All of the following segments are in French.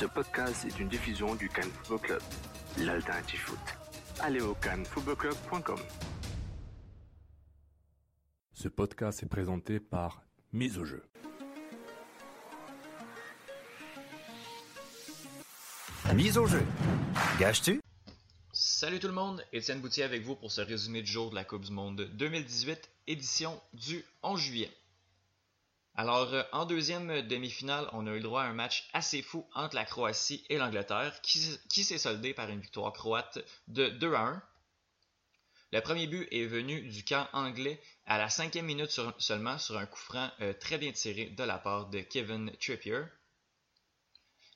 Ce podcast est une diffusion du Cannes Football Club, l'alternative foot. Allez au cannesfootballclub.com. Ce podcast est présenté par Mise au jeu. Mise au jeu. Gage-tu? Salut tout le monde, Étienne Boutier avec vous pour ce résumé du jour de la Coupe du Monde 2018, édition du 11 juillet. Alors, euh, en deuxième demi-finale, on a eu droit à un match assez fou entre la Croatie et l'Angleterre, qui, s'est soldé par une victoire croate de 2 à 1. Le premier but est venu du camp anglais à la cinquième minute seulement sur un coup franc euh, très bien tiré de la part de Kevin Trippier.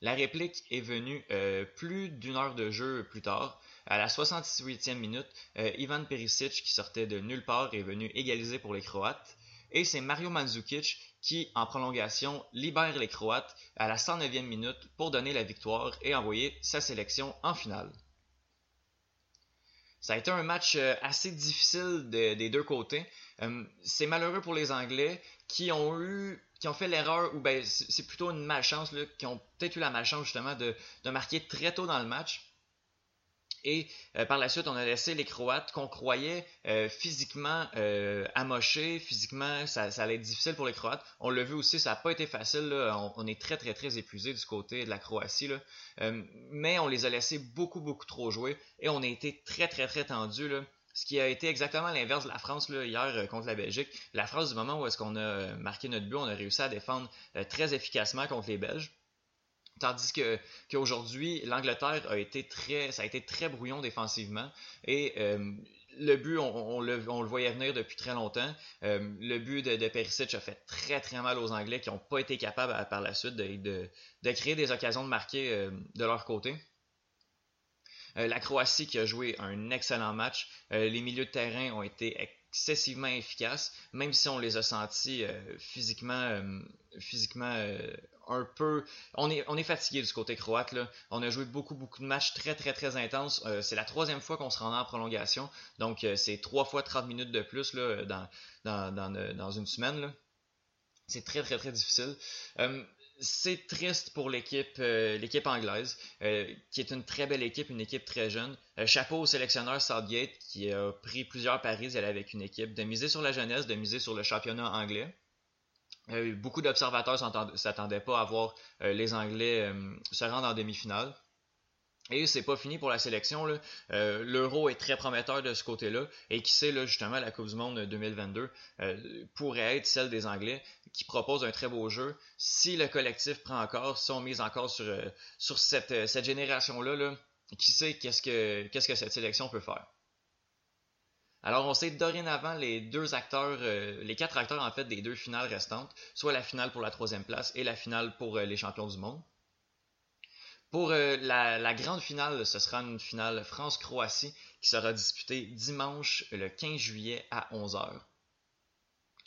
La réplique est venue euh, plus d'une heure de jeu plus tard. À la 68e minute, euh, Ivan Perisic, qui sortait de nulle part, est venu égaliser pour les Croates. Et c'est Mario Mandzukic qui, en prolongation, libère les Croates à la 109e minute pour donner la victoire et envoyer sa sélection en finale. Ça a été un match euh, assez difficile de- des deux côtés. Euh, c'est malheureux pour les Anglais qui ont fait l'erreur ou ben c'est plutôt une malchance là, qui ont peut-être eu la malchance justement de marquer très tôt dans le match. Et euh, par la suite, on a laissé les Croates qu'on croyait euh, physiquement euh, amochés, physiquement ça, allait être difficile pour les Croates. On l'a vu aussi, ça n'a pas été facile. On, est très très très épuisé du côté de la Croatie. Mais on les a laissés beaucoup beaucoup trop jouer et on a été très très très tendus. Ce qui a été exactement l'inverse de la France hier contre la Belgique. La France, du moment où est-ce qu'on a marqué notre but, on a réussi à défendre très efficacement contre les Belges. Tandis qu'aujourd'hui, l'Angleterre a été très, ça a été très brouillon défensivement et euh, le but, on, le, voyait venir depuis très longtemps. Euh, le but de, de Perisic a fait très très mal aux Anglais qui n'ont pas été capables par la suite de, créer des occasions de marquer euh, de leur côté. La Croatie qui a joué un excellent match. Les milieux de terrain ont été excessivement efficaces, même si on les a sentis euh, physiquement, euh, physiquement euh, un peu. On est, fatigué du côté croate. Là. On a joué beaucoup, beaucoup de matchs très, très, très intenses. C'est la troisième fois qu'on se rend en prolongation. Donc, c'est trois fois 30 minutes de plus là, dans, dans, dans, une semaine. là. C'est très, très, très difficile. C'est triste pour l'équipe euh, anglaise, euh, qui est une très belle équipe, une équipe très jeune. Euh, chapeau au sélectionneur Southgate, qui a pris plusieurs paris avec une équipe, de miser sur la jeunesse, de miser sur le championnat anglais. Beaucoup d'observateurs s'entend- s'attendaient pas à voir les Anglais se rendre en demi-finale. Et c'est pas fini pour la sélection. Euh, L'euro est très prometteur de ce côté-là. Et qui sait, justement, la Coupe du Monde 2022 euh, pourrait être celle des Anglais qui proposent un très beau jeu. Si le collectif prend encore, si on mise encore sur, euh, cette, génération-là, là, qui sait qu'est-ce que, cette sélection peut faire? Alors, on sait dorénavant les deux acteurs, les quatre acteurs des deux finales restantes, soit la finale pour la troisième place et la finale pour les champions du monde. Pour euh, la, grande finale, ce sera une finale France-Croatie qui sera disputée dimanche le 15 juillet à 11h.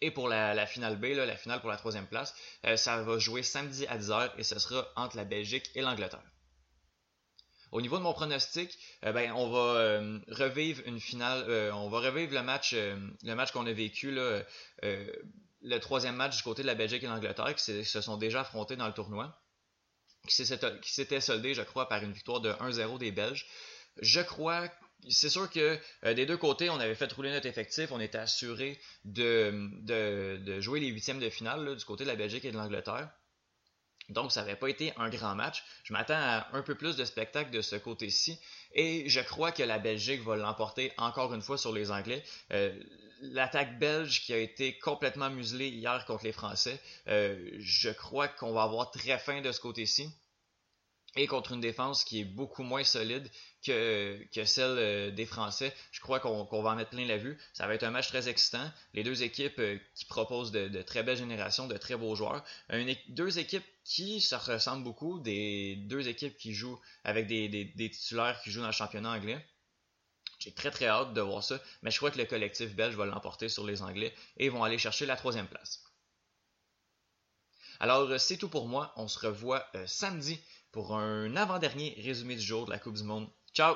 Et pour la, finale B, la finale pour la troisième place, euh, ça va jouer samedi à 10h et ce sera entre la Belgique et l'Angleterre. Au niveau de mon pronostic, euh, ben, on va revivre une finale, on va revivre le match, match qu'on a vécu, le troisième match du côté de la Belgique et l'Angleterre, qui se sont déjà affrontés dans le tournoi, qui s'était soldé, je crois, par une victoire de 1-0 des Belges. Je crois, c'est sûr que euh, des deux côtés, on avait fait rouler notre effectif, on était assuré de, jouer les huitièmes de finale du côté de la Belgique et de l'Angleterre. Donc, ça n'avait pas été un grand match. Je m'attends à un peu plus de spectacle de ce côté-ci. Et je crois que la Belgique va l'emporter encore une fois sur les Anglais. Euh, L'attaque belge qui a été complètement muselée hier contre les Français, euh, je crois qu'on va avoir très faim de ce côté-ci. et contre une défense qui est beaucoup moins solide que, celle euh, des Français. Je crois qu'on va en mettre plein la vue. Ça va être un match très excitant. Les deux équipes euh, qui proposent de, très belles générations, de très beaux joueurs. deux équipes qui se ressemblent beaucoup, des deux équipes qui jouent avec des titulaires qui jouent dans le championnat anglais. J'ai très très hâte de voir ça, mais je crois que le collectif belge va l'emporter sur les Anglais et vont aller chercher la troisième place. Alors c'est tout pour moi, on se revoit samedi pour un avant-dernier résumé du jour de la Coupe du Monde. Ciao!